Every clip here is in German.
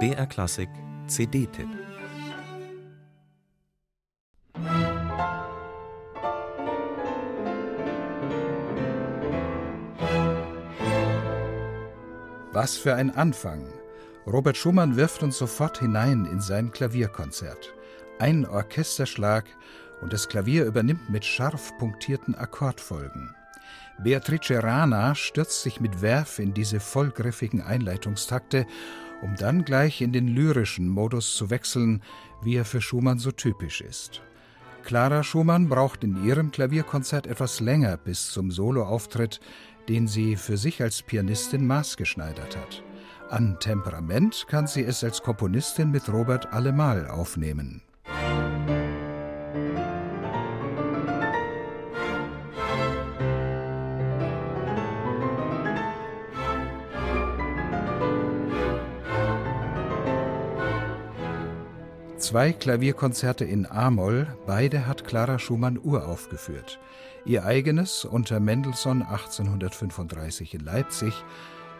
BR Klassik CD-Tipp Was für ein Anfang! Robert Schumann wirft uns sofort hinein in sein Klavierkonzert. Ein Orchesterschlag und das Klavier übernimmt mit scharf punktierten Akkordfolgen. Beatrice Rana stürzt sich mit Werf in diese vollgriffigen Einleitungstakte, um dann gleich in den lyrischen Modus zu wechseln, wie er für Schumann so typisch ist. Clara Schumann braucht in ihrem Klavierkonzert etwas länger bis zum Soloauftritt, den sie für sich als Pianistin maßgeschneidert hat. An Temperament kann sie es als Komponistin mit Robert allemal aufnehmen. Zwei Klavierkonzerte in A-Moll, beide hat Clara Schumann uraufgeführt. Ihr eigenes unter Mendelssohn 1835 in Leipzig,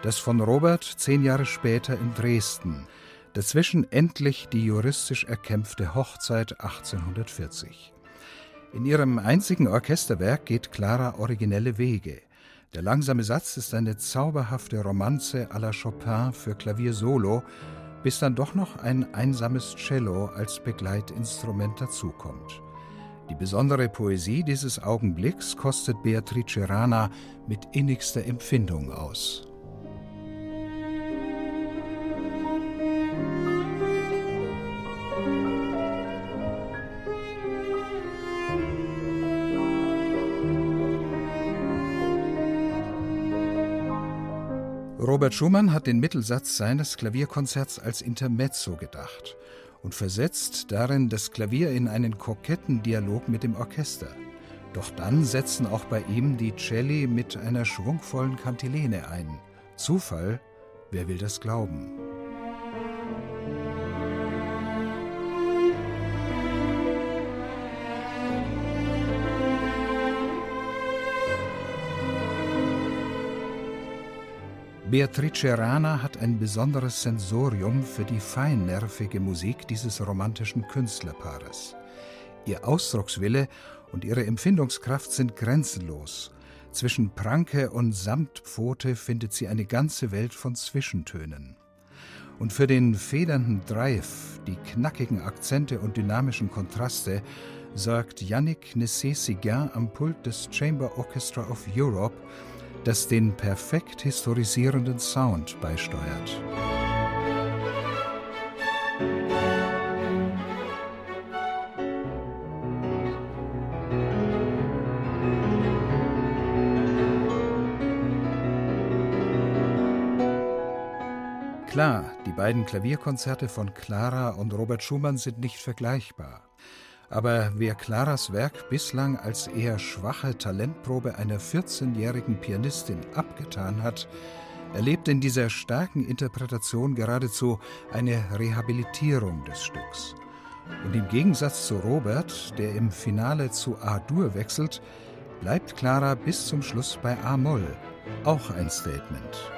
das von Robert zehn Jahre später in Dresden, dazwischen endlich die juristisch erkämpfte Hochzeit 1840. In ihrem einzigen Orchesterwerk geht Clara originelle Wege. Der langsame Satz ist eine zauberhafte Romanze à la Chopin für Klavier solo, bis dann doch noch ein einsames Cello als Begleitinstrument dazukommt. Die besondere Poesie dieses Augenblicks kostet Beatrice Rana mit innigster Empfindung aus. Robert Schumann hat den Mittelsatz seines Klavierkonzerts als Intermezzo gedacht und versetzt darin das Klavier in einen koketten Dialog mit dem Orchester. Doch dann setzen auch bei ihm die Celli mit einer schwungvollen Kantilene ein. Zufall? Wer will das glauben? Beatrice Rana hat ein besonderes Sensorium für die feinnervige Musik dieses romantischen Künstlerpaares. Ihr Ausdruckswille und ihre Empfindungskraft sind grenzenlos. Zwischen Pranke und Samtpfote findet sie eine ganze Welt von Zwischentönen. Und für den federnden Drive, die knackigen Akzente und dynamischen Kontraste sorgt Yannick Nessé-Siguin am Pult des Chamber Orchestra of Europe das den perfekt historisierenden Sound beisteuert. Klar, die beiden Klavierkonzerte von Clara und Robert Schumann sind nicht vergleichbar. Aber wer Claras Werk bislang als eher schwache Talentprobe einer 14-jährigen Pianistin abgetan hat, erlebt in dieser starken Interpretation geradezu eine Rehabilitierung des Stücks. Und im Gegensatz zu Robert, der im Finale zu A-Dur wechselt, bleibt Clara bis zum Schluss bei A-Moll, auch ein Statement.